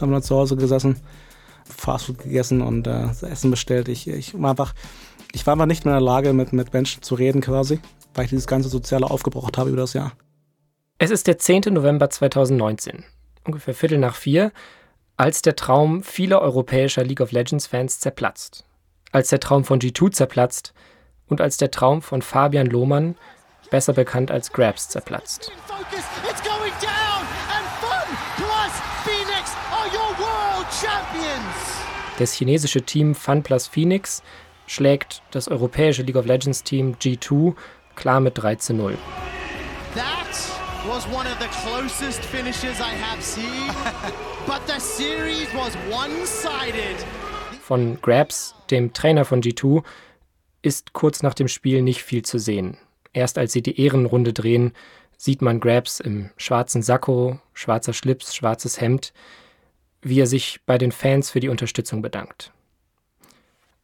haben wir zu Hause gesessen, Fastfood gegessen und äh, Essen bestellt. Ich, ich war einfach, ich war einfach nicht mehr in der Lage, mit, mit Menschen zu reden quasi, weil ich dieses ganze Soziale aufgebraucht habe über das Jahr. Es ist der 10. November 2019, ungefähr Viertel nach vier, als der Traum vieler europäischer League of Legends-Fans zerplatzt. Als der Traum von G2 zerplatzt und als der Traum von Fabian Lohmann, besser bekannt als Grabs, zerplatzt. Das chinesische Team Fun Plus Phoenix schlägt das europäische League of Legends Team G2 klar mit 3 zu 0. That was one of the closest finishes I have seen, but the series was one-sided. Von Grabs, dem Trainer von G2, ist kurz nach dem Spiel nicht viel zu sehen. Erst als sie die Ehrenrunde drehen, sieht man Grabs im schwarzen Sakko, schwarzer Schlips, schwarzes Hemd, wie er sich bei den Fans für die Unterstützung bedankt.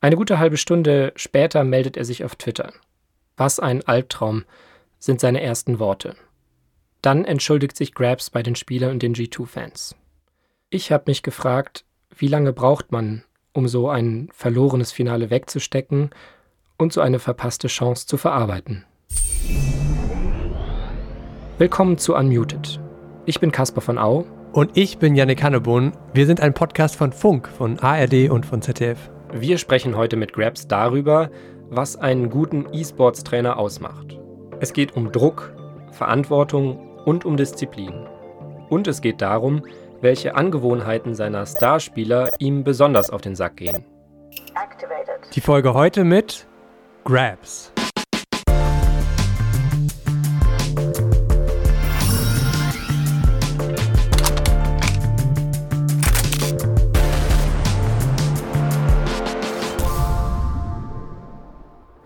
Eine gute halbe Stunde später meldet er sich auf Twitter. Was ein Albtraum sind seine ersten Worte. Dann entschuldigt sich Grabs bei den Spielern und den G2-Fans. Ich habe mich gefragt, wie lange braucht man, um so ein verlorenes Finale wegzustecken und so eine verpasste Chance zu verarbeiten. Willkommen zu Unmuted. Ich bin Caspar von Au und ich bin Yannick Hannebohn. Wir sind ein Podcast von Funk, von ARD und von ZDF. Wir sprechen heute mit Grabs darüber, was einen guten E-Sports-Trainer ausmacht. Es geht um Druck, Verantwortung und um Disziplin. Und es geht darum, welche Angewohnheiten seiner Starspieler ihm besonders auf den Sack gehen. Die Folge heute mit Grabs.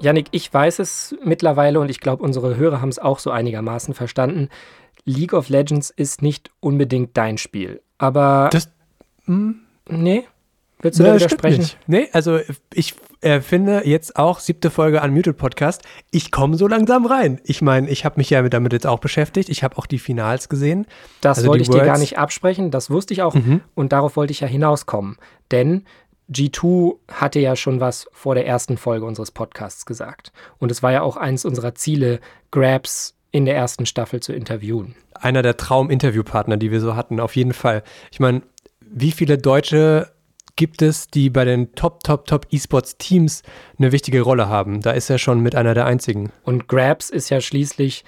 Yannick, ich weiß es mittlerweile und ich glaube, unsere Hörer haben es auch so einigermaßen verstanden. League of Legends ist nicht unbedingt dein Spiel. Aber. Das. Hm? Nee? Willst du da widersprechen? Nicht. Nee, also ich äh, finde jetzt auch siebte Folge Unmuted Podcast. Ich komme so langsam rein. Ich meine, ich habe mich ja damit jetzt auch beschäftigt. Ich habe auch die Finals gesehen. Das also wollte ich Worlds. dir gar nicht absprechen. Das wusste ich auch. Mhm. Und darauf wollte ich ja hinauskommen. Denn G2 hatte ja schon was vor der ersten Folge unseres Podcasts gesagt. Und es war ja auch eines unserer Ziele, Grabs in der ersten Staffel zu interviewen. Einer der Traum-Interviewpartner, die wir so hatten, auf jeden Fall. Ich meine, wie viele Deutsche gibt es, die bei den Top, Top, Top E-Sports-Teams eine wichtige Rolle haben? Da ist er schon mit einer der einzigen. Und Grabs ist ja schließlich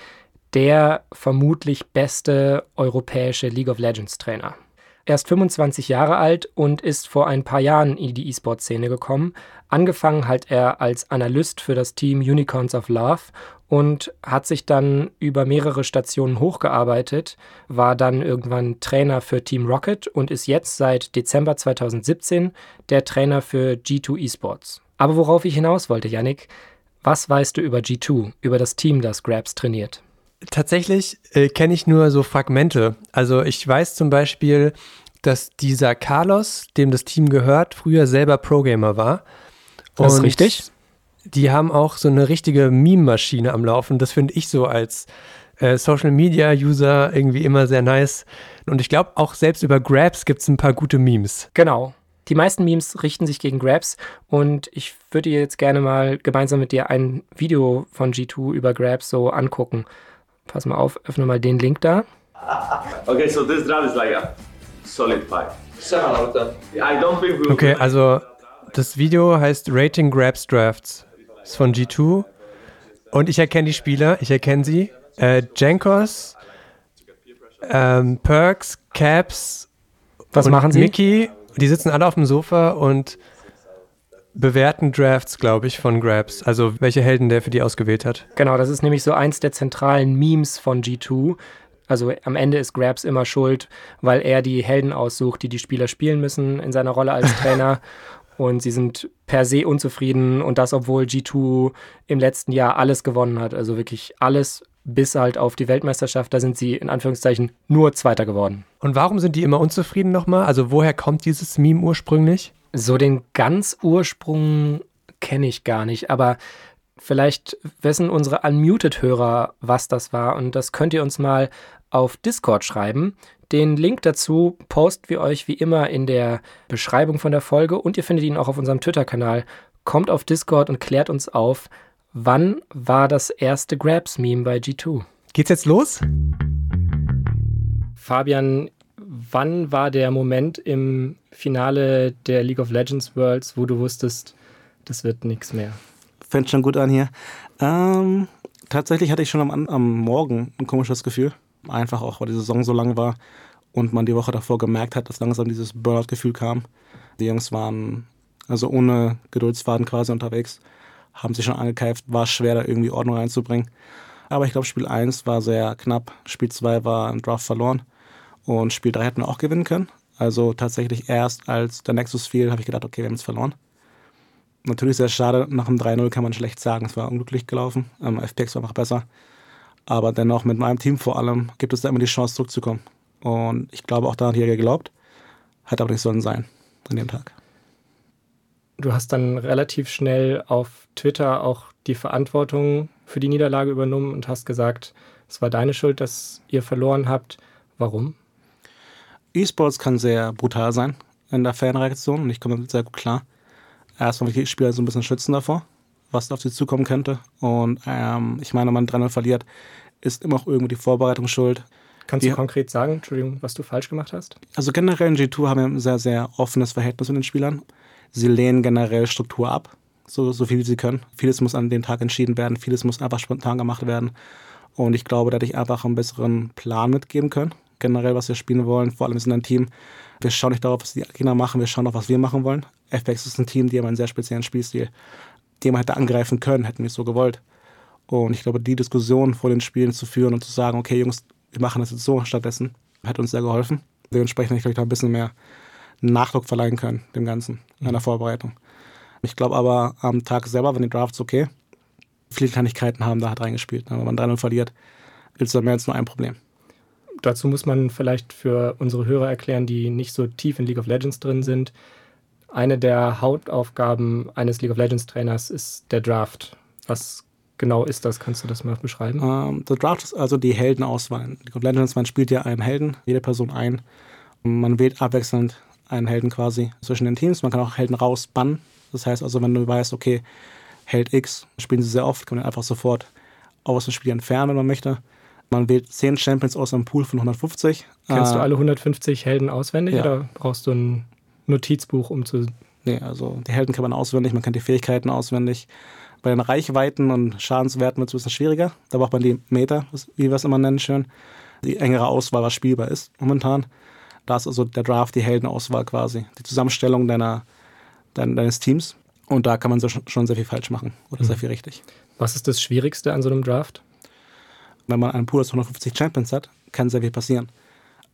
der vermutlich beste europäische League of Legends Trainer. Er ist 25 Jahre alt und ist vor ein paar Jahren in die E-Sport-Szene gekommen. Angefangen hat er als Analyst für das Team Unicorns of Love und hat sich dann über mehrere Stationen hochgearbeitet, war dann irgendwann Trainer für Team Rocket und ist jetzt seit Dezember 2017 der Trainer für G2 Esports. Aber worauf ich hinaus wollte, Yannick, was weißt du über G2, über das Team, das Grabs trainiert? Tatsächlich äh, kenne ich nur so Fragmente. Also ich weiß zum Beispiel, dass dieser Carlos, dem das Team gehört, früher selber Pro-Gamer war. Das ist richtig. Die haben auch so eine richtige Meme-Maschine am Laufen. Das finde ich so als äh, Social-Media-User irgendwie immer sehr nice. Und ich glaube, auch selbst über Grabs gibt es ein paar gute Memes. Genau. Die meisten Memes richten sich gegen Grabs und ich würde jetzt gerne mal gemeinsam mit dir ein Video von G2 über Grabs so angucken. Pass mal auf, öffne mal den Link da. Okay, so this drum is like a solid pipe. Okay, also das Video heißt Rating Grabs Drafts. Ist von G2. Und ich erkenne die Spieler, ich erkenne sie. Äh, Jankos, ähm, Perks, Caps. Was machen sie? Mickey, die sitzen alle auf dem Sofa und bewerten Drafts, glaube ich, von Grabs. Also welche Helden der für die ausgewählt hat. Genau, das ist nämlich so eins der zentralen Memes von G2. Also am Ende ist Grabs immer schuld, weil er die Helden aussucht, die die Spieler spielen müssen in seiner Rolle als Trainer. und sie sind per se unzufrieden und das, obwohl G2 im letzten Jahr alles gewonnen hat. Also wirklich alles bis halt auf die Weltmeisterschaft. Da sind sie in Anführungszeichen nur Zweiter geworden. Und warum sind die immer unzufrieden nochmal? Also woher kommt dieses Meme ursprünglich? So den ganz Ursprung kenne ich gar nicht, aber vielleicht wissen unsere Unmuted-Hörer, was das war. Und das könnt ihr uns mal auf Discord schreiben. Den Link dazu posten wir euch wie immer in der Beschreibung von der Folge und ihr findet ihn auch auf unserem Twitter-Kanal. Kommt auf Discord und klärt uns auf, wann war das erste Grabs-Meme bei G2? Geht's jetzt los? Fabian, wann war der Moment im Finale der League of Legends Worlds, wo du wusstest, das wird nichts mehr? Fängt schon gut an hier. Ähm, tatsächlich hatte ich schon am, am Morgen ein komisches Gefühl. Einfach auch, weil die Saison so lang war und man die Woche davor gemerkt hat, dass langsam dieses Burnout-Gefühl kam. Die Jungs waren also ohne Geduldsfaden quasi unterwegs, haben sich schon angekeift, war schwer da irgendwie Ordnung reinzubringen. Aber ich glaube, Spiel 1 war sehr knapp, Spiel 2 war im Draft verloren und Spiel 3 hätten wir auch gewinnen können. Also tatsächlich erst als der Nexus fiel, habe ich gedacht, okay, wir haben es verloren. Natürlich sehr schade, nach dem 3-0 kann man schlecht sagen, es war unglücklich gelaufen. Ähm, FPX war einfach besser. Aber dennoch mit meinem Team vor allem gibt es da immer die Chance zurückzukommen. Und ich glaube auch daran hat Jäger geglaubt. Hat aber nicht sollen sein an dem Tag. Du hast dann relativ schnell auf Twitter auch die Verantwortung für die Niederlage übernommen und hast gesagt, es war deine Schuld, dass ihr verloren habt. Warum? E-Sports kann sehr brutal sein in der Fanreaktion und ich komme damit sehr gut klar. Erstmal die Spieler so ein bisschen schützen davor, was auf sie zukommen könnte. Und ähm, ich meine, wenn man 3 verliert, ist immer auch irgendwie die Vorbereitung schuld. Kannst die, du konkret sagen, Entschuldigung, was du falsch gemacht hast? Also generell in G2 haben wir ein sehr, sehr offenes Verhältnis mit den Spielern. Sie lehnen generell Struktur ab, so, so viel wie sie können. Vieles muss an dem Tag entschieden werden, vieles muss einfach spontan gemacht werden. Und ich glaube, da hätte ich einfach einen besseren Plan mitgeben können. Generell, was wir spielen wollen, vor allem ist in einem Team. Wir schauen nicht darauf, was die Gegner machen, wir schauen auf, was wir machen wollen. FX ist ein Team, die haben einen sehr speziellen Spielstil. Den man hätte angreifen können, hätten wir es so gewollt. Und ich glaube, die Diskussion vor den Spielen zu führen und zu sagen, okay, Jungs, wir machen das jetzt so stattdessen, hat uns sehr geholfen. Dementsprechend hätte ich, glaube da ein bisschen mehr Nachdruck verleihen können, dem Ganzen, in der Vorbereitung. Ich glaube aber am Tag selber, wenn die Drafts okay, viele Kleinigkeiten haben da hat reingespielt. Wenn man 3-0 verliert, ist da mehr als nur ein Problem. Dazu muss man vielleicht für unsere Hörer erklären, die nicht so tief in League of Legends drin sind. Eine der Hauptaufgaben eines League of Legends Trainers ist der Draft. Was genau ist das? Kannst du das mal beschreiben? Ähm, der Draft ist also die Heldenauswahl. League of Legends, man spielt ja einen Helden, jede Person ein. Man wählt abwechselnd einen Helden quasi zwischen den Teams. Man kann auch Helden rausbannen. Das heißt also, wenn du weißt, okay, Held X spielen sie sehr oft, kann man einfach sofort aus dem Spiel entfernen, wenn man möchte. Man wählt 10 Champions aus einem Pool von 150. Kennst äh, du alle 150 Helden auswendig ja. oder brauchst du ein Notizbuch, um zu. Nee, also die Helden kann man auswendig, man kennt die Fähigkeiten auswendig. Bei den Reichweiten und Schadenswerten wird es ein bisschen schwieriger. Da braucht man die Meter, wie wir es immer nennen, schön. Die engere Auswahl, was spielbar ist momentan. Da ist also der Draft die Heldenauswahl quasi, die Zusammenstellung deiner, dein, deines Teams. Und da kann man so schon sehr viel falsch machen oder mhm. sehr viel richtig. Was ist das Schwierigste an so einem Draft? Wenn man einen Pool aus 150 Champions hat, kann sehr viel passieren.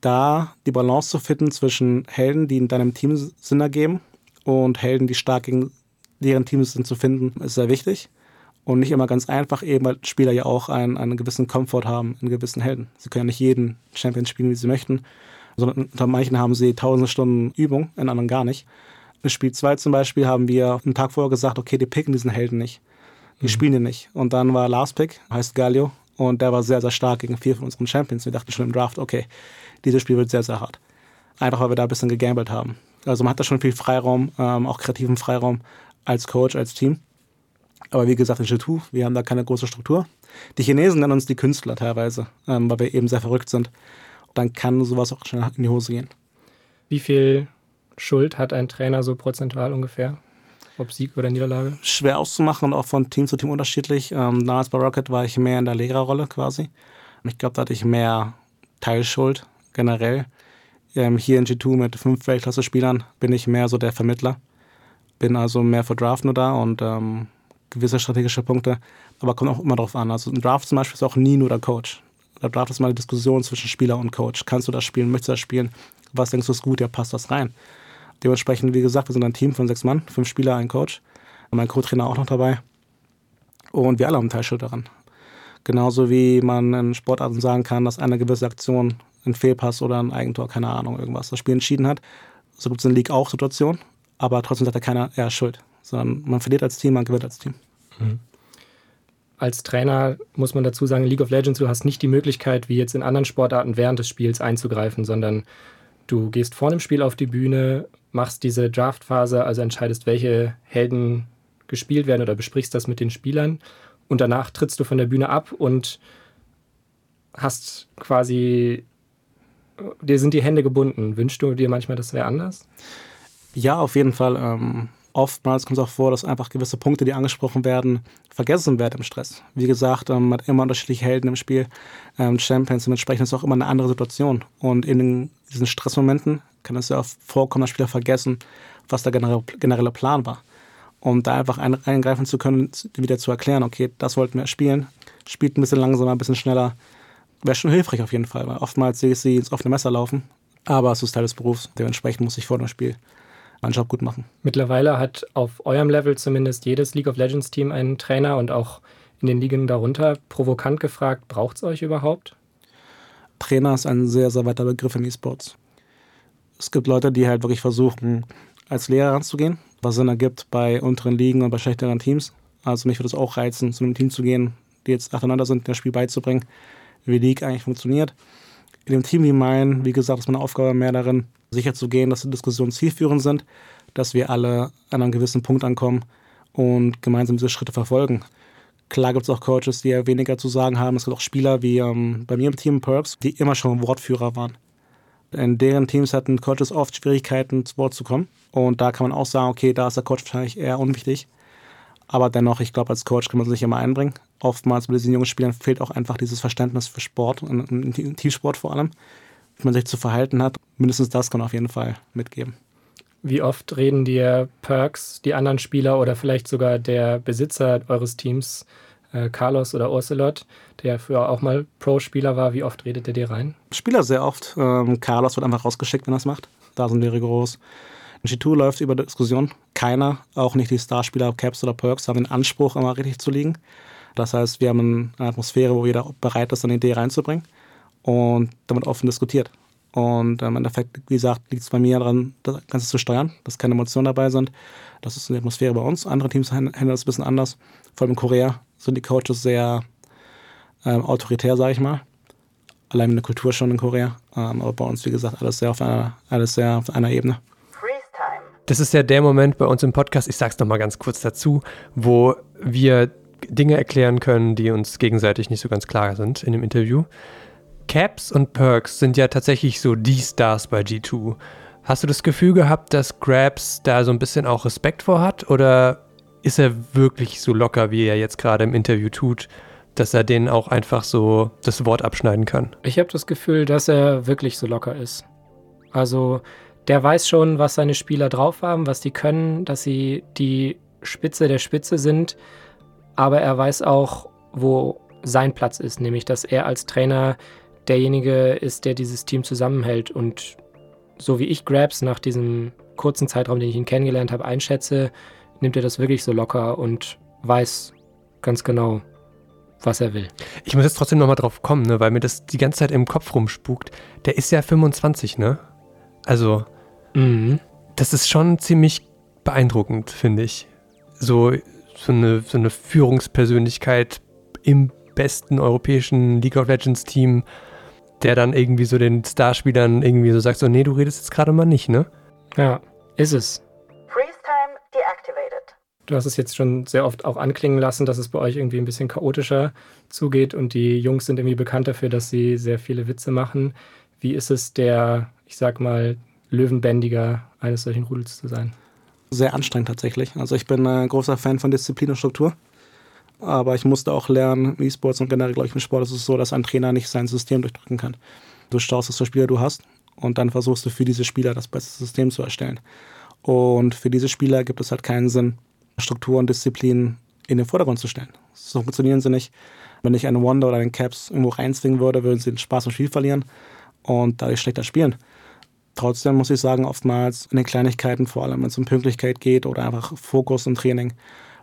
Da die Balance zu finden zwischen Helden, die in deinem Team Sinn ergeben, und Helden, die stark gegen deren Teams sind, zu finden, ist sehr wichtig. Und nicht immer ganz einfach, eben weil Spieler ja auch einen, einen gewissen Komfort haben in gewissen Helden. Sie können ja nicht jeden Champion spielen, wie sie möchten sondern unter manchen haben sie tausende Stunden Übung, in anderen gar nicht. In Spiel 2 zum Beispiel haben wir einen Tag vorher gesagt, okay, die picken diesen Helden nicht. Die mhm. spielen den nicht. Und dann war Last Pick, heißt Galio, und der war sehr, sehr stark gegen vier von unseren Champions. Wir dachten schon im Draft, okay, dieses Spiel wird sehr, sehr hart. Einfach weil wir da ein bisschen gegambelt haben. Also man hat da schon viel Freiraum, ähm, auch kreativen Freiraum als Coach, als Team. Aber wie gesagt, in G2, wir haben da keine große Struktur. Die Chinesen nennen uns die Künstler teilweise, ähm, weil wir eben sehr verrückt sind dann kann sowas auch schnell in die Hose gehen. Wie viel Schuld hat ein Trainer so prozentual ungefähr? Ob Sieg oder Niederlage? Schwer auszumachen und auch von Team zu Team unterschiedlich. Ähm, damals bei Rocket war ich mehr in der Lehrerrolle quasi. Ich glaube, da hatte ich mehr Teilschuld generell. Ähm, hier in G2 mit fünf Weltklasse-Spielern bin ich mehr so der Vermittler. Bin also mehr für Draft nur da und ähm, gewisse strategische Punkte. Aber kommt auch immer darauf an. Also ein Draft zum Beispiel ist auch nie nur der Coach da braucht es mal eine Diskussion zwischen Spieler und Coach. Kannst du das spielen? Möchtest du das spielen? Was denkst du ist gut? Ja, passt das rein? Dementsprechend, wie gesagt, wir sind ein Team von sechs Mann, fünf Spieler, ein Coach, mein Co-Trainer auch noch dabei. Und wir alle haben Teilschuld daran. Genauso wie man in Sportarten sagen kann, dass eine gewisse Aktion ein Fehlpass oder ein Eigentor, keine Ahnung, irgendwas das Spiel entschieden hat. So gibt es in League auch Situationen, aber trotzdem sagt ja keiner, er ist schuld. Sondern man verliert als Team, man gewinnt als Team. Mhm. als Trainer muss man dazu sagen, League of Legends, du hast nicht die Möglichkeit, wie jetzt in anderen Sportarten während des Spiels einzugreifen, sondern du gehst vor dem Spiel auf die Bühne, machst diese Draftphase, also entscheidest, welche Helden gespielt werden oder besprichst das mit den Spielern und danach trittst du von der Bühne ab und hast quasi, dir sind die Hände gebunden. Wünschst du dir manchmal, das wäre anders? Ja, auf jeden Fall. Ähm, oftmals kommt es auch vor, dass einfach gewisse Punkte, die angesprochen werden, vergessen werden im Stress. Wie gesagt, ähm, man hat immer unterschiedliche Helden im Spiel, ähm, Champions, dementsprechend ist es auch immer eine andere Situation. Und in diesen Stressmomenten kann es ja auch vorkommen, dass Spieler vergessen, was der generelle, Plan war. Und da einfach ein, eingreifen zu können, wieder zu erklären, okay, das wollten wir spielen, spielt ein bisschen langsamer, ein bisschen schneller, wäre schon hilfreich auf jeden Fall, weil oftmals sehe ich sie ins offene Messer laufen, aber es ist Teil des Berufs, dementsprechend muss ich vor dem Spiel meinen Job gut machen. Mittlerweile hat auf eurem Level zumindest jedes League of Legends Team einen Trainer und auch in den Ligen darunter provokant gefragt, braucht es euch überhaupt? Trainer ist ein sehr, sehr weiter Begriff im E-Sports. Es gibt Leute, die halt wirklich versuchen, als Lehrer ranzugehen, was Sinn ergibt bei unteren Ligen und bei schlechteren Teams. Also mich würde es auch reizen, zu einem Team zu gehen, die jetzt nacheinander sind, das Spiel beizubringen, wie League eigentlich funktioniert. In dem Team wie mein, wie gesagt, ist meine Aufgabe mehr darin, sicher zu gehen, dass die Diskussionen zielführend sind, dass wir alle an einem gewissen Punkt ankommen und gemeinsam diese Schritte verfolgen. Klar gibt es auch Coaches, die ja weniger zu sagen haben. Es gibt auch Spieler wie ähm, bei mir im Team Perks, die immer schon Wortführer waren. In deren Teams hatten Coaches oft Schwierigkeiten, zu Wort zu kommen. Und da kann man auch sagen, okay, da ist der Coach wahrscheinlich eher unwichtig. Aber dennoch, ich glaube, als Coach kann man sich immer einbringen. Oftmals bei diesen jungen Spielern fehlt auch einfach dieses Verständnis für Sport, und Teamsport vor allem, wie man sich zu verhalten hat. Mindestens das kann man auf jeden Fall mitgeben. Wie oft reden dir Perks, die anderen Spieler oder vielleicht sogar der Besitzer eures Teams, äh, Carlos oder Ursulot, der früher auch mal Pro-Spieler war, wie oft redet er dir rein? Spieler sehr oft. Ähm, Carlos wird einfach rausgeschickt, wenn er es macht. Da sind wir rigoros. G2 läuft über Diskussion. Keiner, auch nicht die Starspieler, Caps oder Perks, haben den Anspruch, immer richtig zu liegen. Das heißt, wir haben eine Atmosphäre, wo jeder bereit ist, eine Idee reinzubringen und damit offen diskutiert. Und ähm, im Endeffekt, wie gesagt, liegt es bei mir daran, das Ganze zu steuern, dass keine Emotionen dabei sind. Das ist eine Atmosphäre bei uns. Andere Teams handeln das ein bisschen anders. Vor allem in Korea sind die Coaches sehr ähm, autoritär, sage ich mal. Allein in der Kultur schon in Korea. Ähm, aber bei uns, wie gesagt, alles sehr auf einer, alles sehr auf einer Ebene. Das ist ja der Moment bei uns im Podcast, ich sag's nochmal ganz kurz dazu, wo wir Dinge erklären können, die uns gegenseitig nicht so ganz klar sind in dem Interview. Caps und Perks sind ja tatsächlich so die Stars bei G2. Hast du das Gefühl gehabt, dass Grabs da so ein bisschen auch Respekt vor hat? Oder ist er wirklich so locker, wie er jetzt gerade im Interview tut, dass er denen auch einfach so das Wort abschneiden kann? Ich habe das Gefühl, dass er wirklich so locker ist. Also der weiß schon, was seine Spieler drauf haben, was die können, dass sie die Spitze der Spitze sind. Aber er weiß auch, wo sein Platz ist, nämlich dass er als Trainer derjenige ist, der dieses Team zusammenhält. Und so wie ich Grabs nach diesem kurzen Zeitraum, den ich ihn kennengelernt habe, einschätze, nimmt er das wirklich so locker und weiß ganz genau, was er will. Ich muss jetzt trotzdem nochmal drauf kommen, ne, weil mir das die ganze Zeit im Kopf rumspukt. Der ist ja 25, ne? Also, mhm. das ist schon ziemlich beeindruckend, finde ich. So, so, eine, so eine Führungspersönlichkeit im besten europäischen League of Legends Team der dann irgendwie so den Starspielern irgendwie so sagt, so, nee, du redest jetzt gerade mal nicht, ne? Ja, ist es. Freeze time deactivated. Du hast es jetzt schon sehr oft auch anklingen lassen, dass es bei euch irgendwie ein bisschen chaotischer zugeht und die Jungs sind irgendwie bekannt dafür, dass sie sehr viele Witze machen. Wie ist es, der, ich sag mal, Löwenbändiger eines solchen Rudels zu sein? Sehr anstrengend tatsächlich. Also ich bin ein großer Fan von Disziplin und Struktur. Aber ich musste auch lernen, E-Sports und generell, glaube ich, im Sport ist es so, dass ein Trainer nicht sein System durchdrücken kann. Du schaust, was für Spieler du hast und dann versuchst du für diese Spieler das beste System zu erstellen. Und für diese Spieler gibt es halt keinen Sinn, Struktur und Disziplin in den Vordergrund zu stellen. So funktionieren sie nicht. Wenn ich einen Wonder oder einen Caps irgendwo reinzwingen würde, würden sie den Spaß am Spiel verlieren und dadurch schlechter spielen. Trotzdem muss ich sagen, oftmals in den Kleinigkeiten, vor allem wenn es um Pünktlichkeit geht oder einfach Fokus im Training,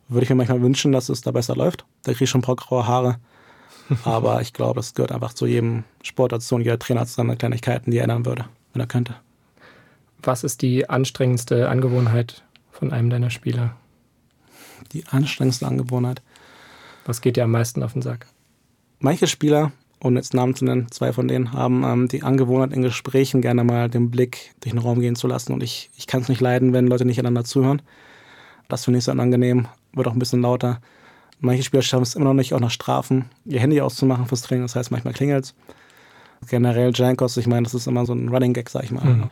würde ich mir manchmal wünschen, dass es da besser läuft. Da kriege ich schon ein paar graue Haare. Aber ich glaube, es gehört einfach zu jedem Sport dazu und jeder Trainer hat seine Kleinigkeiten, die er ändern würde, wenn er könnte. Was ist die anstrengendste Angewohnheit von einem deiner Spieler? Die anstrengendste Angewohnheit? Was geht dir am meisten auf den Sack? Manche Spieler, ohne jetzt Namen zu nennen, zwei von denen haben ähm, die Angewohnheit in Gesprächen gerne mal den Blick durch den Raum gehen zu lassen. Und ich, ich kann es nicht leiden, wenn Leute nicht einander zuhören. Das finde ich sehr unangenehm, wird auch ein bisschen lauter. Manche Spieler schaffen es immer noch nicht, auch nach Strafen, ihr Handy auszumachen fürs Training. Das heißt, manchmal klingelt es. Generell Jankos, ich meine, das ist immer so ein Running Gag, sag ich mal. Mhm.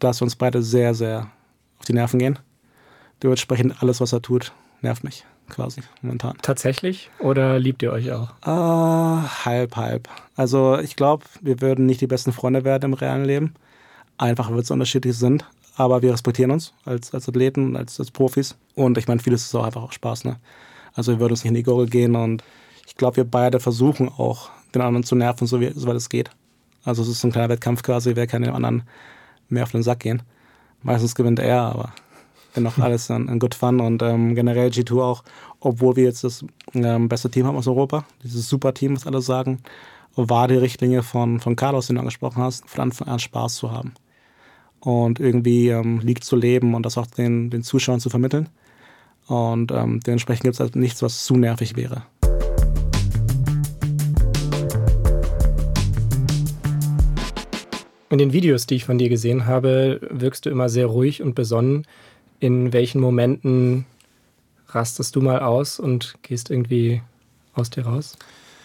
Dass wir uns beide sehr, sehr auf die Nerven gehen. Dementsprechend alles, was er tut, nervt mich quasi momentan. Tatsächlich? Oder liebt ihr euch auch? Uh, halb, halb. Also ich glaube, wir würden nicht die besten Freunde werden im realen Leben. Einfach, weil wir so unterschiedlich sind. Aber wir respektieren uns als, als Athleten, als, als Profis. Und ich meine, vieles ist auch einfach auch Spaß. Ne? Also wir würden uns nicht in die Gurgel gehen. Und ich glaube, wir beide versuchen auch, den anderen zu nerven, so wie, soweit es geht. Also es ist so ein kleiner Wettkampf quasi, wer kann dem anderen mehr auf den Sack gehen. Meistens gewinnt er, aber dennoch alles ein, ein Good Fun und ähm, generell G2 auch, obwohl wir jetzt das ähm, beste Team haben aus Europa, dieses super Team, was alle sagen, war die Richtlinie von, von Carlos, den du angesprochen hast, von Anfang an Spaß zu haben. Und irgendwie ähm, League zu leben und das auch den, den Zuschauern zu vermitteln. Und ähm, dementsprechend gibt es halt nichts, was zu nervig wäre. In den Videos, die ich von dir gesehen habe, wirkst du immer sehr ruhig und besonnen. In welchen Momenten rastest du mal aus und gehst irgendwie aus dir raus?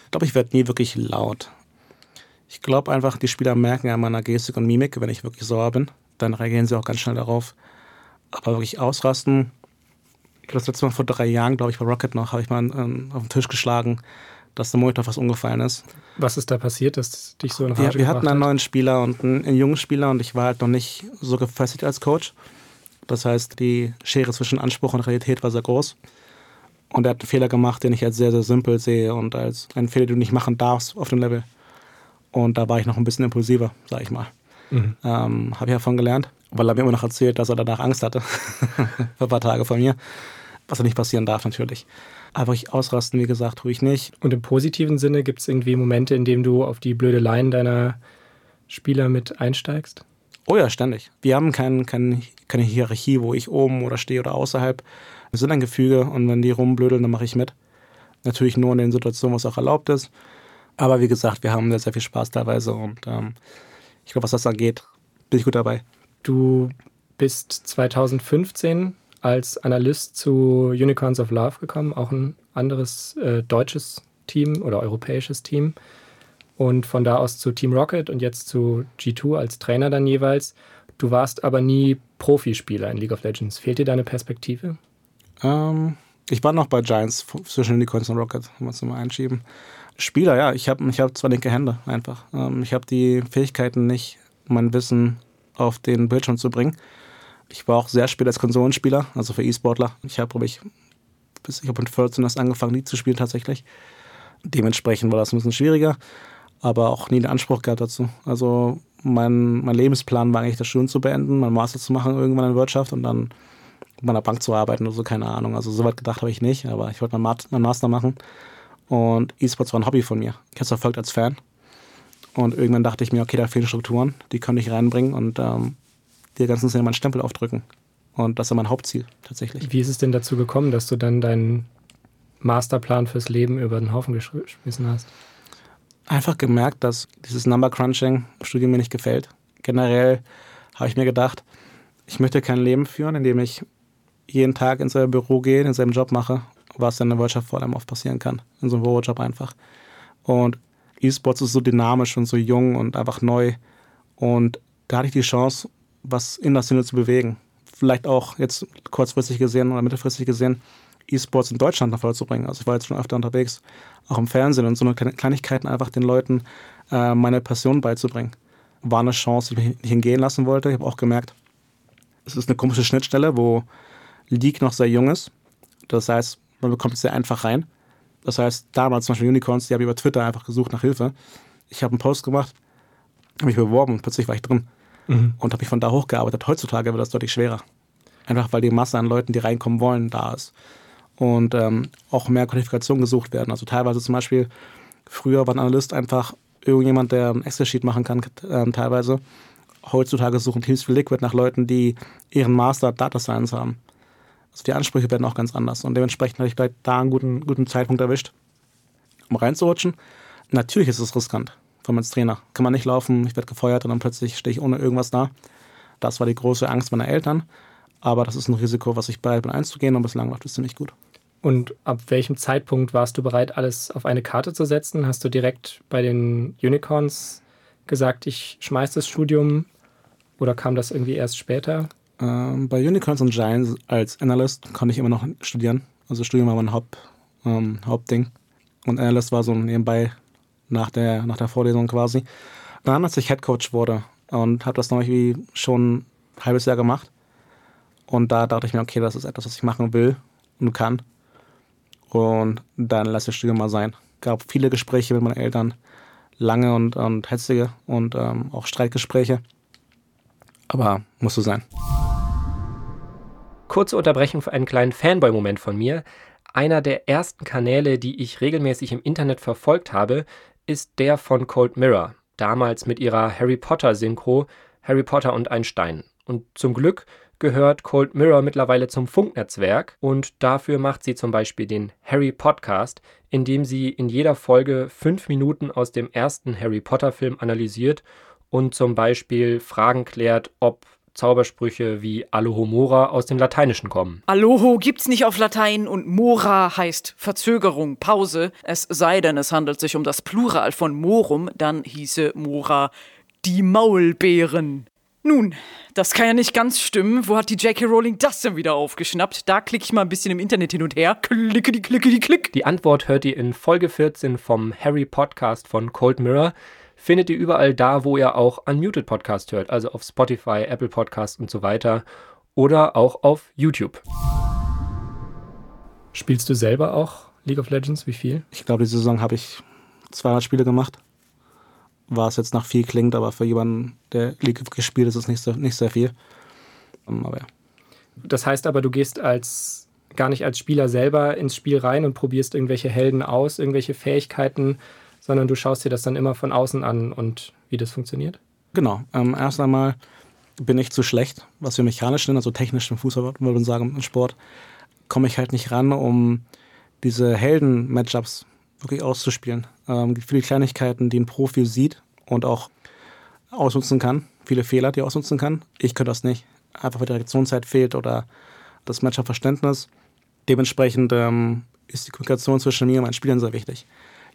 Ich glaube, ich werde nie wirklich laut. Ich glaube einfach, die Spieler merken an meiner Gestik und Mimik, wenn ich wirklich sauer bin. Dann reagieren sie auch ganz schnell darauf. Aber wirklich ausrasten. Ich glaube, das letzte Mal vor drei Jahren, glaube ich, bei Rocket noch, habe ich mal ähm, auf den Tisch geschlagen, dass der Monitor fast umgefallen ist. Was ist da passiert, dass dich so in Wir, wir hatten einen neuen Spieler und einen, einen, jungen Spieler und ich war halt noch nicht so gefestigt als Coach. Das heißt, die Schere zwischen Anspruch und Realität war sehr groß. Und er hat einen Fehler gemacht, den ich als sehr, sehr simpel sehe und als einen Fehler, den du nicht machen darfst auf dem Level. Und da war ich noch ein bisschen impulsiver, sag ich mal. Mhm. Ähm, Habe ich davon gelernt, weil er mir immer noch erzählt, dass er danach Angst hatte. Für ein paar Tage von mir. Was nicht passieren darf, natürlich. Aber ich ausrasten, wie gesagt, tue ich nicht. Und im positiven Sinne gibt es irgendwie Momente, in denen du auf die blöde Line deiner Spieler mit einsteigst? Oh ja, ständig. Wir haben kein, kein, keine Hierarchie, wo ich oben oder stehe oder außerhalb. Wir sind ein Gefüge und wenn die rumblödeln, dann mache ich mit. Natürlich nur in den Situationen, wo es auch erlaubt ist. Aber wie gesagt, wir haben sehr, sehr viel Spaß teilweise und ähm, ich glaube, was das angeht, bin ich gut dabei. Du bist 2015 als Analyst zu Unicorns of Love gekommen, auch ein anderes äh, deutsches Team oder europäisches Team. Und von da aus zu Team Rocket und jetzt zu G2 als Trainer dann jeweils. Du warst aber nie Profispieler in League of Legends. Fehlt dir deine Perspektive? Ähm, ich war noch bei Giants zwischen Unicorns und Rocket, wenn wir es mal einschieben. Spieler, ja, ich habe ich hab zwei linke Hände einfach. Ähm, ich habe die Fähigkeiten nicht, mein Wissen auf den Bildschirm zu bringen. Ich war auch sehr spät als Konsolenspieler, also für E-Sportler. Ich habe, glaube ich, bis ich habe mit 14 erst angefangen, nie zu spielen tatsächlich. Dementsprechend war das ein bisschen schwieriger, aber auch nie den Anspruch gehabt dazu. Also mein, mein Lebensplan war eigentlich, das Studium zu beenden, mein Master zu machen irgendwann in Wirtschaft und dann bei einer Bank zu arbeiten oder so, keine Ahnung. Also so weit gedacht habe ich nicht, aber ich wollte mein, Master machen. Und E-Sports war ein Hobby von mir. Ich habe es verfolgt als Fan. Und irgendwann dachte ich mir, okay, da fehlen Strukturen, die könnte ich reinbringen. Und ähm, der ganzen Szene meinen Stempel aufdrücken. Und das ist mein Hauptziel tatsächlich. Wie ist es denn dazu gekommen, dass du dann deinen Masterplan fürs Leben über den Haufen geschmissen hast? Einfach gemerkt, dass dieses Number Crunching Studium mir nicht gefällt. Generell habe ich mir gedacht, ich möchte kein Leben führen, in dem ich jeden Tag in sein Büro gehe, in seinem Job mache, was in der Wirtschaft vor allem oft passieren kann. In so einem Bürojob einfach. Und E-Sports ist so dynamisch und so jung und einfach neu. Und da hatte ich die Chance, was in der Szene zu bewegen. Vielleicht auch jetzt kurzfristig gesehen oder mittelfristig gesehen, E-Sports in Deutschland nach vorne zu bringen. Also ich war jetzt schon öfter unterwegs, auch im Fernsehen und so eine Kleinigkeiten einfach den Leuten äh, meine Passion beizubringen. War eine Chance, die ich nicht hingehen lassen wollte. Ich habe auch gemerkt, es ist eine komische Schnittstelle, wo League noch sehr jung ist. Das heißt, man bekommt es sehr einfach rein. Das heißt, damals zum Beispiel Unicorns, die habe ich über Twitter einfach gesucht nach Hilfe. Ich habe einen Post gemacht, habe mich beworben und plötzlich war ich drin mhm. und habe mich von da hochgearbeitet. Heutzutage wird das deutlich schwerer. Einfach weil die Masse an Leuten, die reinkommen wollen, da ist. Und ähm, auch mehr Qualifikation gesucht werden. Also teilweise zum Beispiel, früher war ein Analyst einfach irgendjemand, der ein Excel-Sheet machen kann, äh, teilweise. Heutzutage suchen Teams wie Liquid nach Leuten, die ihren Master Data Science haben. Also die Ansprüche werden auch ganz anders. Und dementsprechend habe ich gleich da einen guten, guten Zeitpunkt erwischt, um reinzurutschen. Natürlich ist es riskant, von als Trainer. Kann man nicht laufen, ich werde gefeuert und dann plötzlich stehe ich ohne irgendwas da. Das war die große Angst meiner Eltern. Aber das ist ein Risiko, was ich bereit bin einzugehen und bislang läuft es ziemlich gut. Und ab welchem Zeitpunkt warst du bereit, alles auf eine Karte zu setzen? Hast du direkt bei den Unicorns gesagt, ich schmeiß das Studium oder kam das irgendwie erst später? Ähm, bei Unicorns und Giants als Analyst konnte ich immer noch studieren. Also Studium war mein Haupt, ähm, Hauptding. Und Analyst war so nebenbei nach der, nach der Vorlesung quasi. Dann, als ich Headcoach wurde und habe das noch irgendwie schon ein halbes Jahr gemacht. Und da dachte ich mir, okay, das ist etwas, was ich machen will und kann. Und dann lasse ich Studium mal sein. Gab viele Gespräche mit meinen Eltern, lange und, und hetzige und ähm, auch Streitgespräche. Aber musste sein. Kurze Unterbrechung für einen kleinen Fanboy-Moment von mir. Einer der ersten Kanäle, die ich regelmäßig im Internet verfolgt habe, ist der von Cold Mirror, damals mit ihrer Harry Potter-Synchro Harry Potter und ein Stein. Und zum Glück gehört Cold Mirror mittlerweile zum Funknetzwerk und dafür macht sie zum Beispiel den Harry Podcast, in dem sie in jeder Folge fünf Minuten aus dem ersten Harry Potter-Film analysiert und zum Beispiel Fragen klärt, ob Zaubersprüche wie Alohomora aus dem Lateinischen kommen. Aloho gibt's nicht auf Latein und Mora heißt Verzögerung, Pause. Es sei denn, es handelt sich um das Plural von Morum, dann hieße Mora die Maulbeeren. Nun, das kann ja nicht ganz stimmen. Wo hat die J.K. Rowling das denn wieder aufgeschnappt? Da klicke ich mal ein bisschen im Internet hin und her. Klicke die, klicke die, klick. Die Antwort hört ihr in Folge 14 vom Harry Podcast von Cold Mirror. Findet ihr überall da, wo ihr auch Unmuted Podcast hört, also auf Spotify, Apple Podcast und so weiter. Oder auch auf YouTube. Spielst du selber auch League of Legends? Wie viel? Ich glaube, die Saison habe ich 200 Spiele gemacht was jetzt nach viel klingt, aber für jemanden, der League gespielt ist, ist es nicht, so, nicht sehr viel. Ähm, aber ja. Das heißt aber, du gehst als gar nicht als Spieler selber ins Spiel rein und probierst irgendwelche Helden aus, irgendwelche Fähigkeiten, sondern du schaust dir das dann immer von außen an und wie das funktioniert? Genau. Ähm, erst einmal bin ich zu schlecht, was wir mechanisch nennen, also technisch im Fußball, würde man sagen, im Sport, komme ich halt nicht ran, um diese Helden-Matchups wirklich auszuspielen. Ähm, viele Kleinigkeiten, die ein Profi sieht und auch ausnutzen kann. Viele Fehler, die er ausnutzen kann. Ich könnte das nicht. Einfach weil die Reaktionszeit fehlt oder das Matchup-Verständnis. Dementsprechend ähm, ist die Kommunikation zwischen mir und meinen Spielern sehr wichtig.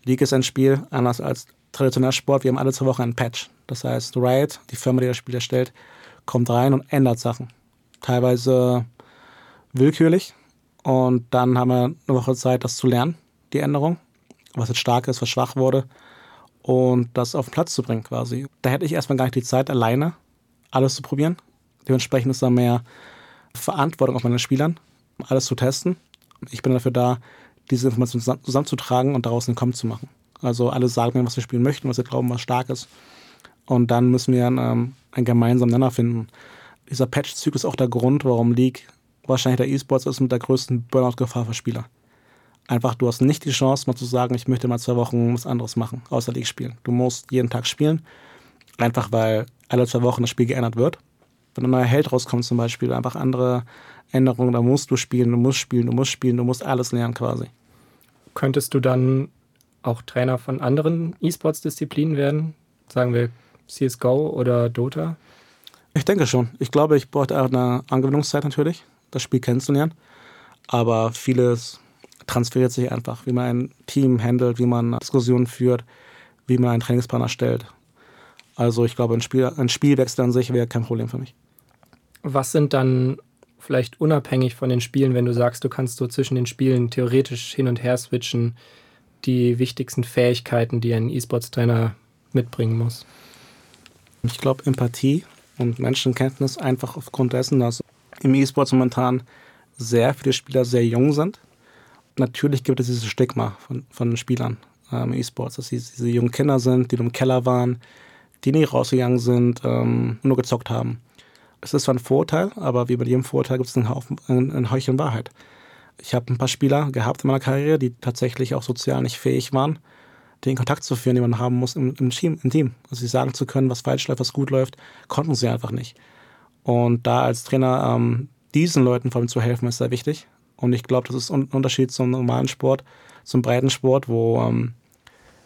League ist ein Spiel, anders als traditioneller Sport. Wir haben alle zwei Wochen einen Patch. Das heißt, Riot, die Firma, die das Spiel erstellt, kommt rein und ändert Sachen. Teilweise willkürlich. Und dann haben wir eine Woche Zeit, das zu lernen, die Änderung was jetzt stark ist, was schwach wurde und das auf den Platz zu bringen quasi. Da hätte ich erstmal gar nicht die Zeit, alleine alles zu probieren. Dementsprechend ist da mehr Verantwortung auf meinen Spielern, alles zu testen. Ich bin dafür da, diese Informationen zusammenzutragen und daraus einen Kommen zu machen. Also alle sagen mir, was wir spielen möchten, was wir glauben, was stark ist. Und dann müssen wir ähm, einen gemeinsamen Nenner finden. Dieser Patch-Zyklus ist auch der Grund, warum League wahrscheinlich der E-Sports ist mit der größten Burnout-Gefahr für Spieler. Einfach, du hast nicht die Chance, mal zu sagen, ich möchte mal zwei Wochen was anderes machen, außer League spielen. Du musst jeden Tag spielen, einfach weil alle zwei Wochen das Spiel geändert wird. Wenn ein neuer Held rauskommt zum Beispiel, einfach andere Änderungen, da musst du spielen, du musst spielen, du musst spielen, du musst alles lernen quasi. Könntest du dann auch Trainer von anderen E-Sports-Disziplinen werden? Sagen wir CSGO oder Dota? Ich denke schon. Ich glaube, ich bräuchte auch eine Angewöhnungszeit natürlich, das Spiel kennenzulernen. Aber vieles transferiert sich einfach, wie man ein Team handelt, wie man Diskussionen führt, wie man einen Trainingsplan erstellt. Also ich glaube, ein, Spiel, ein Spielwechsel an sich wäre kein Problem für mich. Was sind dann vielleicht unabhängig von den Spielen, wenn du sagst, du kannst so zwischen den Spielen theoretisch hin und her switchen, die wichtigsten Fähigkeiten, die ein E-Sports-Trainer mitbringen muss? Ich glaube, Empathie und Menschenkenntnis einfach aufgrund dessen, dass im E-Sports momentan sehr viele Spieler sehr jung sind natürlich gibt es dieses Stigma von, von Spielern ähm, E-Sports, dass sie diese jungen Kinder sind, die im Keller waren, die nie rausgegangen sind, ähm, nur gezockt haben. Es ist zwar ein Vorteil, aber wie bei jedem Vorteil gibt es einen, Haufen, Wahrheit. Ich habe ein paar Spieler gehabt in meiner Karriere, die tatsächlich auch sozial nicht fähig waren, den Kontakt zu führen, den man haben muss im, im, Team, im Team. Also sie sagen zu können, was falsch läuft, was gut läuft, konnten sie einfach nicht. Und da als Trainer ähm, diesen Leuten vor allem zu helfen, ist sehr wichtig. Und ich glaube, das ist ein Unterschied zum normalen Sport, zum breiten Sport, wo ähm,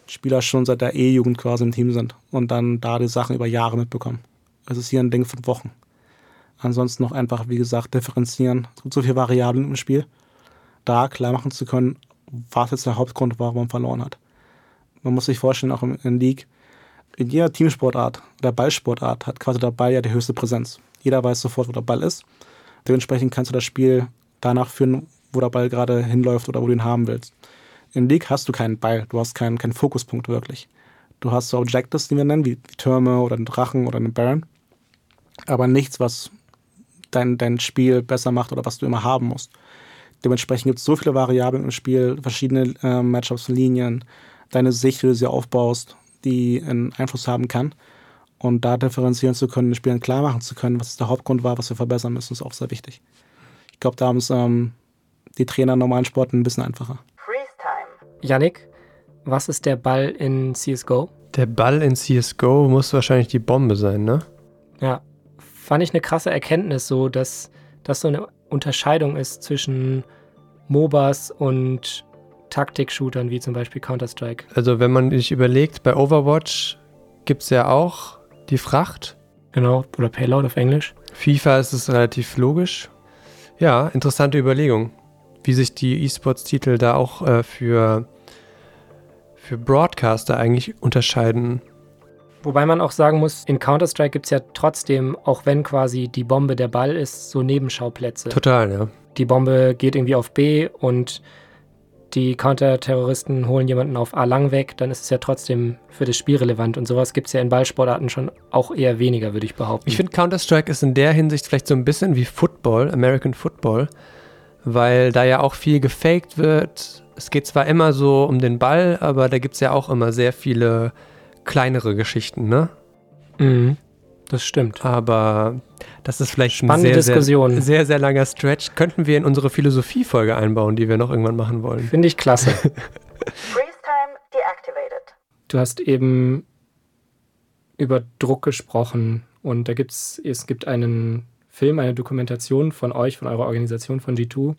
Spieler schon seit der E-Jugend quasi im Team sind und dann da die Sachen über Jahre mitbekommen. Es ist hier ein Ding von Wochen. Ansonsten noch einfach, wie gesagt, differenzieren. Es gibt so viele Variablen im Spiel. Da klar machen zu können, was jetzt der Hauptgrund war, warum man verloren hat. Man muss sich vorstellen, auch in League, in jeder Teamsportart oder Ballsportart hat quasi der Ball ja die höchste Präsenz. Jeder weiß sofort, wo der Ball ist. Dementsprechend kannst du das Spiel danach führen, wo der Ball gerade hinläuft oder wo du ihn haben willst. In League hast du keinen Ball, du hast keinen, keinen Fokuspunkt wirklich. Du hast so Objectives, die wir nennen, wie, wie Türme oder einen Drachen oder einen Baron, aber nichts, was dein, dein Spiel besser macht oder was du immer haben musst. Dementsprechend gibt es so viele Variablen im Spiel, verschiedene äh, Matchups, Linien, deine Sicht, wie du sie aufbaust, die einen Einfluss haben kann. Und da differenzieren zu können, den Spielern klar machen zu können, was der Hauptgrund war, was wir verbessern müssen, ist auch sehr wichtig. Ich glaube, da haben es ähm, die Trainer in normalen Sporten ein bisschen einfacher. Yannick, was ist der Ball in CSGO? Der Ball in CSGO muss wahrscheinlich die Bombe sein, ne? Ja, fand ich eine krasse Erkenntnis, so dass das so eine Unterscheidung ist zwischen MOBAs und Taktik-Shootern wie zum Beispiel Counter-Strike. Also wenn man sich überlegt, bei Overwatch gibt es ja auch die Fracht. Genau, oder Payload auf Englisch. FIFA ist es relativ logisch. Ja, interessante Überlegung, wie sich die E-Sports-Titel da auch äh, für für Broadcaster eigentlich unterscheiden. Wobei man auch sagen muss, in Counter-Strike gibt es ja trotzdem, auch wenn quasi die Bombe der Ball ist, so Nebenschauplätze. Total, ja. Die Bombe geht irgendwie auf B und die Counter-Terroristen holen jemanden auf A lang weg, dann ist es ja trotzdem für das Spiel relevant. Und sowas gibt es ja in Ballsportarten schon auch eher weniger, würde ich behaupten. Ich finde, Counter-Strike ist in der Hinsicht vielleicht so ein bisschen wie Football, American Football, weil da ja auch viel gefaked wird, es geht zwar immer so um den Ball, aber da gibt es ja auch immer sehr viele kleinere Geschichten, ne? Mhm. Das stimmt. Aber das ist vielleicht Spannende ein sehr, Diskussion. Sehr, sehr, sehr langer Stretch. Könnten wir in unsere Philosophie-Folge einbauen, die wir noch irgendwann machen wollen. Finde ich klasse. Freeze time deactivated. Du hast eben über Druck gesprochen und da gibt's, es gibt einen Film, eine Dokumentation von euch, von eurer Organisation, von G2,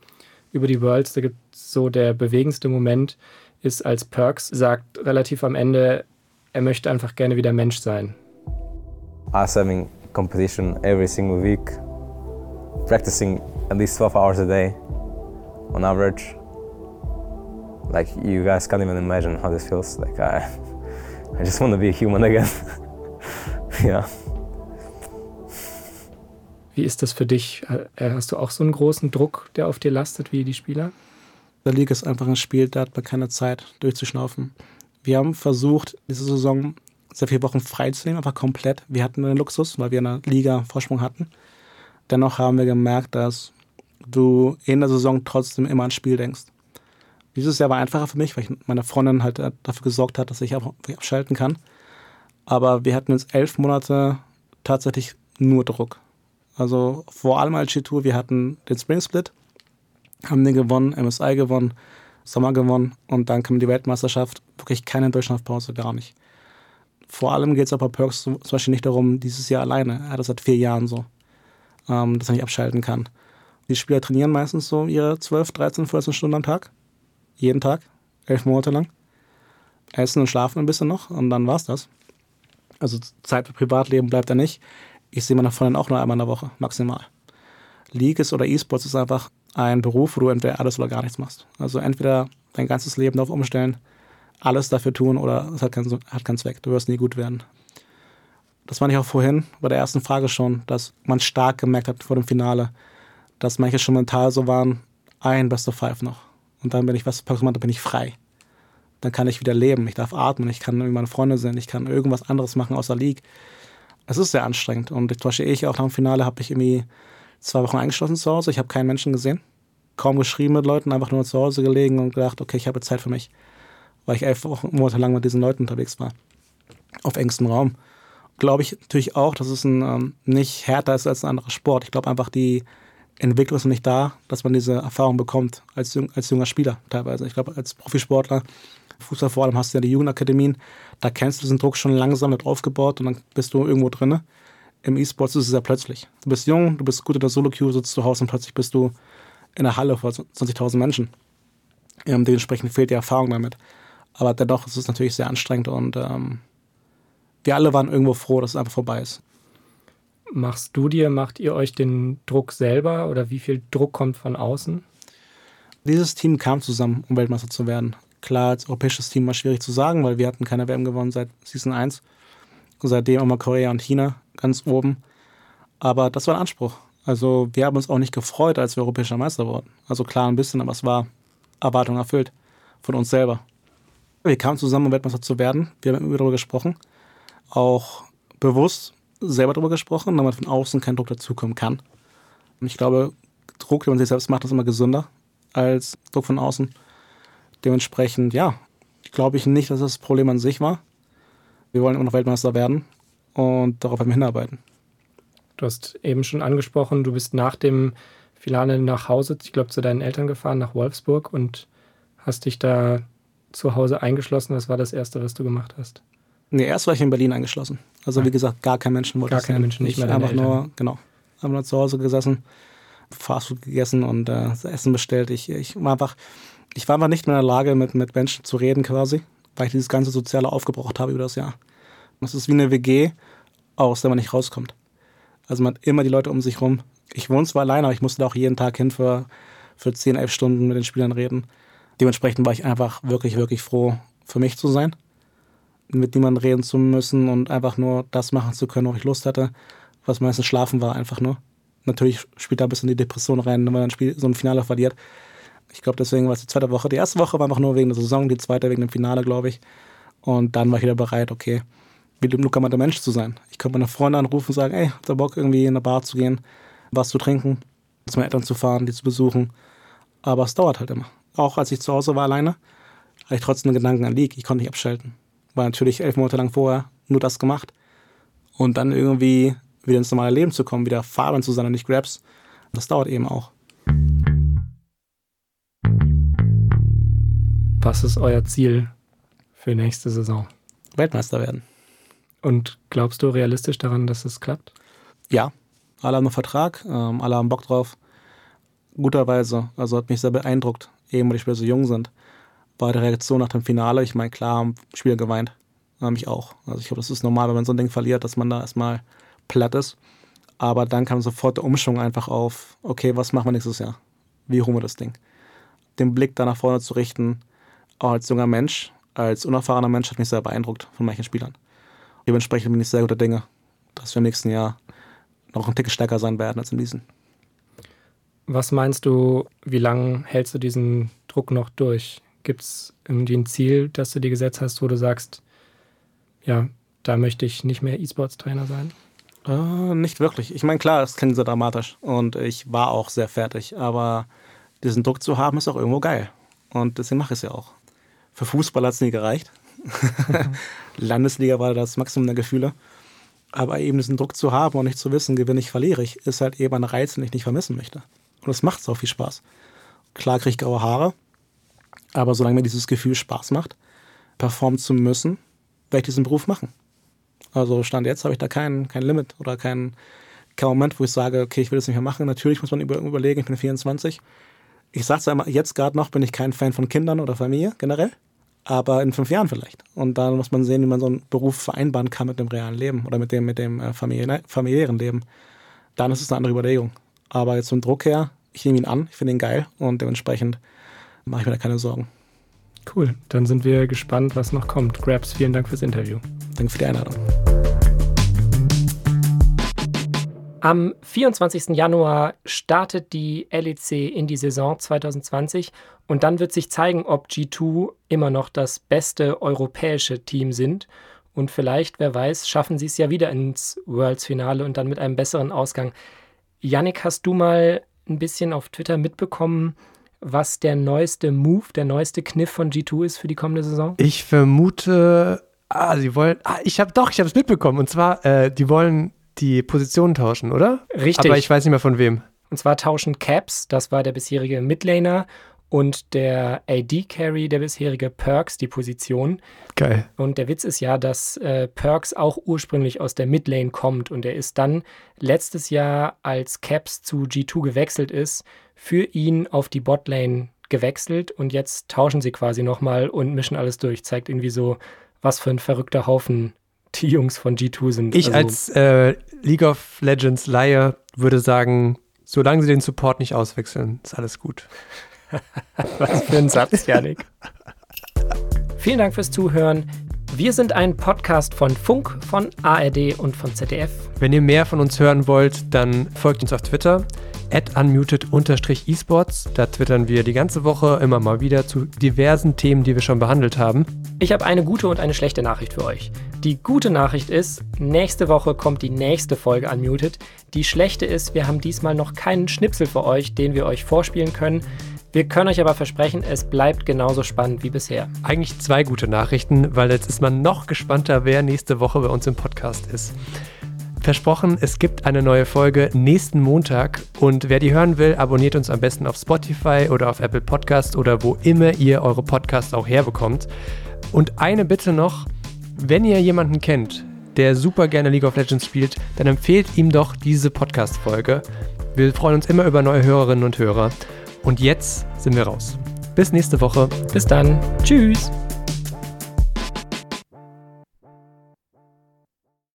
über die Worlds. Da gibt es so der bewegendste Moment, ist als Perks sagt relativ am Ende, er möchte einfach gerne wieder Mensch sein. Us having competition every single week, practicing at least 12 hours a day on average. Like you guys can't even imagine how this feels. Like I, I just want to be a human again. yeah. Wie ist das für dich? Äh, hast du auch so einen großen Druck, der auf dir lastet, wie die Spieler? Der Liga ist einfach ein Spiel, da hat man keine Zeit durchzuschnaufen. Wir haben versucht, diese Saison sehr viele Wochen freizunehmen, einfach komplett. Wir hatten den Luxus, weil wir in der Liga Vorsprung hatten. Dennoch haben wir gemerkt, dass du in der Saison trotzdem immer ans Spiel denkst. Dieses Jahr war einfacher für mich, weil meine Freundin halt äh, dafür gesorgt hat, dass ich abschalten kann. Aber wir hatten jetzt elf Monate tatsächlich nur Druck. Also vor allem als G-Tour, wir hatten den Spring Split, haben den gewonnen, MSI gewonnen, Sommer gewonnen und dann kam die Weltmeisterschaft. Wirklich keine Durchschnaufpause, gar nicht. Vor allem geht es aber bei Perks zum Beispiel nicht darum, dieses Jahr alleine. Er hat das seit vier Jahren so, ähm, dass er nicht abschalten kann. Die Spieler trainieren meistens so ihre 12, 13, 14 Stunden am Tag. Jeden Tag, elf Monate lang. Essen und schlafen ein bisschen noch und dann war's das. Also Zeit für Privatleben bleibt da nicht ich sehe meine Freundin auch nur einmal in der Woche, maximal. League ist oder E-Sports ist einfach ein Beruf, wo du entweder alles oder gar nichts machst. Also entweder dein ganzes Leben darauf umstellen, alles dafür tun oder es hat keinen, hat keinen Zweck. Du wirst nie gut werden. Das meine ich auch vorhin bei der ersten Frage schon, dass man stark gemerkt hat vor dem Finale, dass manche schon mental so waren, ein Best of Five noch. Und dann bin ich, was dann bin ich frei. Dann kann ich wieder leben, ich darf atmen, ich kann meine Freunde sehen, ich kann irgendwas anderes machen außer League es ist sehr anstrengend. Und zum Beispiel ich auch nach dem Finale habe ich irgendwie zwei Wochen eingeschlossen zu Hause. Ich habe keinen Menschen gesehen. Kaum geschrieben mit Leuten, einfach nur zu Hause gelegen und gedacht, okay, ich habe Zeit für mich. Weil ich elf Wochen, Monate lang mit diesen Leuten unterwegs war. Auf engstem Raum. Glaube ich natürlich auch, dass es ein, ähm, nicht härter ist als ein anderer Sport. Ich glaube einfach, die Entwicklung ist noch nicht da, dass man diese Erfahrung bekommt als, als junger Spieler teilweise. Ich glaube, als Profisportler Fußball vor allem hast du ja die Jugendakademien, da kennst du diesen Druck schon langsam mit aufgebaut und dann bist du irgendwo drin. Im E-Sports ist es ja plötzlich. Du bist jung, du bist gut in der Solo-Queue, sitzt zu Hause und plötzlich bist du in der Halle vor 20.000 Menschen. Ähm, dementsprechend fehlt die Erfahrung damit. Aber dennoch ist es natürlich sehr anstrengend und ähm, wir alle waren irgendwo froh, dass es einfach vorbei ist. Machst du dir, macht ihr euch den Druck selber oder wie viel Druck kommt von außen? Dieses Team kam zusammen, um Weltmeister zu werden. Klar, als europäisches Team war schwierig zu sagen, weil wir hatten keine WM gewonnen seit Season 1. Seitdem immer Korea und China ganz oben. Aber das war ein Anspruch. Also wir haben uns auch nicht gefreut, als wir europäischer Meister wurden. Also klar ein bisschen, aber es war Erwartung erfüllt von uns selber. Wir kamen zusammen, um Weltmeister zu werden. Wir haben immer darüber gesprochen. Auch bewusst selber darüber gesprochen, damit von außen kein Druck dazukommen kann. Und ich glaube, Druck, den man sich selbst macht, ist immer gesünder als Druck von außen. Dementsprechend, ja, glaube ich nicht, dass das Problem an sich war. Wir wollen immer noch Weltmeister werden und darauf werden wir hinarbeiten. Du hast eben schon angesprochen, du bist nach dem Finale nach Hause, ich glaube, zu deinen Eltern gefahren, nach Wolfsburg und hast dich da zu Hause eingeschlossen. Was war das Erste, was du gemacht hast? Nee, erst war ich in Berlin eingeschlossen. Also ja. wie gesagt, gar kein Menschen wollte Gar keine Menschen, nicht mehr Einfach Eltern. nur, genau, einfach nur zu Hause gesessen, Fastfood gegessen und äh, Essen bestellt. Ich, ich war einfach, ich war einfach nicht mehr in der Lage, mit, mit Menschen zu reden quasi, weil ich dieses ganze Soziale aufgebraucht habe über das Jahr. Das ist wie eine WG, aus der man nicht rauskommt. Also man hat immer die Leute um sich rum. Ich wohne zwar alleine, aber ich musste da auch jeden Tag hin für, für 10, 11 Stunden mit den Spielern reden. Dementsprechend war ich einfach wirklich, wirklich froh, für mich zu sein, mit niemandem reden zu müssen und einfach nur das machen zu können, worauf ich Lust hatte, was meistens schlafen war, einfach nur. Natürlich spielt da ein bisschen die Depression rein, wenn man ein Spiel, so ein Finale verliert. Ich glaube, deswegen war es die zweite Woche. Die erste Woche war einfach nur wegen der Saison, die zweite wegen dem Finale, glaube ich. Und dann war ich wieder bereit, okay, wie Luca mal der Mensch zu sein. Ich konnte meine Freunde anrufen und sagen, ey, habt ihr Bock, irgendwie in eine Bar zu gehen, was zu trinken, zu meinen Eltern zu fahren, die zu besuchen. Aber es dauert halt immer. Auch als ich zu Hause war alleine, hatte ich trotzdem einen Gedanken an League. Ich konnte nicht abschalten. War natürlich elf Monate lang vorher nur das gemacht. Und dann irgendwie wieder ins normale Leben zu kommen, wieder Fabian zu sein und nicht Grabs, das dauert eben auch. Was ist euer Ziel für nächste Saison? Weltmeister werden. Und glaubst du realistisch daran, dass es klappt? Ja, alle haben einen Vertrag, ähm, alle haben Bock drauf. Guterweise, also hat mich sehr beeindruckt, eben weil die Spieler so jung sind, war die Reaktion nach dem Finale. Ich meine, klar haben Spieler geweint, mich auch. Also ich glaube, das ist normal, wenn man so ein Ding verliert, dass man da erstmal platt ist. Aber dann kam sofort der Umschwung einfach auf, okay, was machen wir nächstes Jahr? Wie holen wir das Ding? Den Blick da nach vorne zu richten, auch als junger Mensch, als unerfahrener Mensch, hat mich sehr beeindruckt von manchen Spielern. Dementsprechend bin ich sehr guter Dinge, dass wir im nächsten Jahr noch ein Tick stärker sein werden als in diesem. Was meinst du, wie lange hältst du diesen Druck noch durch? Gibt es irgendwie ein Ziel, das du dir gesetzt hast, wo du sagst, ja, da möchte ich nicht mehr E-Sports-Trainer sein? Äh, nicht wirklich. Ich meine, klar, es klingt sehr dramatisch und ich war auch sehr fertig, aber diesen Druck zu haben, ist auch irgendwo geil. Und deswegen mache ich es ja auch. Für Fußball hat es nie gereicht. Landesliga war das Maximum der Gefühle. Aber eben diesen Druck zu haben und nicht zu wissen, gewinne ich, verliere ich, ist halt eben ein Reiz, den ich nicht vermissen möchte. Und es macht so viel Spaß. Klar kriege ich graue Haare, aber solange mir dieses Gefühl Spaß macht, performen zu müssen, werde ich diesen Beruf machen. Also Stand jetzt habe ich da kein, kein Limit oder kein, kein Moment, wo ich sage, okay, ich will das nicht mehr machen. Natürlich muss man über, überlegen, ich bin 24. Ich sage es einmal, jetzt gerade noch bin ich kein Fan von Kindern oder Familie generell aber in fünf Jahren vielleicht. Und dann muss man sehen, wie man so einen Beruf vereinbaren kann mit dem realen Leben oder mit dem, mit dem äh, familiären Leben. Dann ist es eine andere Überlegung. Aber jetzt zum Druck her, ich nehme ihn an, ich finde ihn geil und dementsprechend mache ich mir da keine Sorgen. Cool, dann sind wir gespannt, was noch kommt. Grabs, vielen Dank fürs Interview. Danke für die Einladung. Am 24. Januar startet die LEC in die Saison 2020 und dann wird sich zeigen, ob G2 immer noch das beste europäische Team sind. Und vielleicht, wer weiß, schaffen sie es ja wieder ins Worlds-Finale und dann mit einem besseren Ausgang. Yannick, hast du mal ein bisschen auf Twitter mitbekommen, was der neueste Move, der neueste Kniff von G2 ist für die kommende Saison? Ich vermute, ah, sie wollen, ah, ich habe doch, ich habe es mitbekommen. Und zwar, äh, die wollen die Positionen tauschen, oder? Richtig. Aber ich weiß nicht mehr von wem. Und zwar tauschen Caps, das war der bisherige Midlaner, und der AD-Carry, der bisherige Perks, die Position. Geil. Und der Witz ist ja, dass äh, Perks auch ursprünglich aus der Midlane kommt und er ist dann letztes Jahr, als Caps zu G2 gewechselt ist, für ihn auf die Botlane gewechselt und jetzt tauschen sie quasi nochmal und mischen alles durch. Zeigt irgendwie so, was für ein verrückter Haufen die Jungs von G2 sind. Ich also, als äh, League of Legends Laie würde sagen, solange sie den Support nicht auswechseln, ist alles gut. was für ein Satz, Janik. Vielen Dank fürs Zuhören. Wir sind ein Podcast von Funk, von ARD und von ZDF. Wenn ihr mehr von uns hören wollt, dann folgt uns auf Twitter at unmuted-esports. Da twittern wir die ganze Woche immer mal wieder zu diversen Themen, die wir schon behandelt haben. Ich habe eine gute und eine schlechte Nachricht für euch. Die gute Nachricht ist, nächste Woche kommt die nächste Folge Unmuted. Die schlechte ist, wir haben diesmal noch keinen Schnipsel für euch, den wir euch vorspielen können. Wir können euch aber versprechen, es bleibt genauso spannend wie bisher. Eigentlich zwei gute Nachrichten, weil jetzt ist man noch gespannter, wer nächste Woche bei uns im Podcast ist. Versprochen, es gibt eine neue Folge nächsten Montag und wer die hören will, abonniert uns am besten auf Spotify oder auf Apple Podcast oder wo immer ihr eure Podcasts auch herbekommt. Und eine Bitte noch, wenn ihr jemanden kennt, der super gerne League of Legends spielt, dann empfehlt ihm doch diese Podcast-Folge. Wir freuen uns immer über neue Hörerinnen und Hörer. Und jetzt sind wir raus. Bis nächste Woche. Bis dann. Tschüss.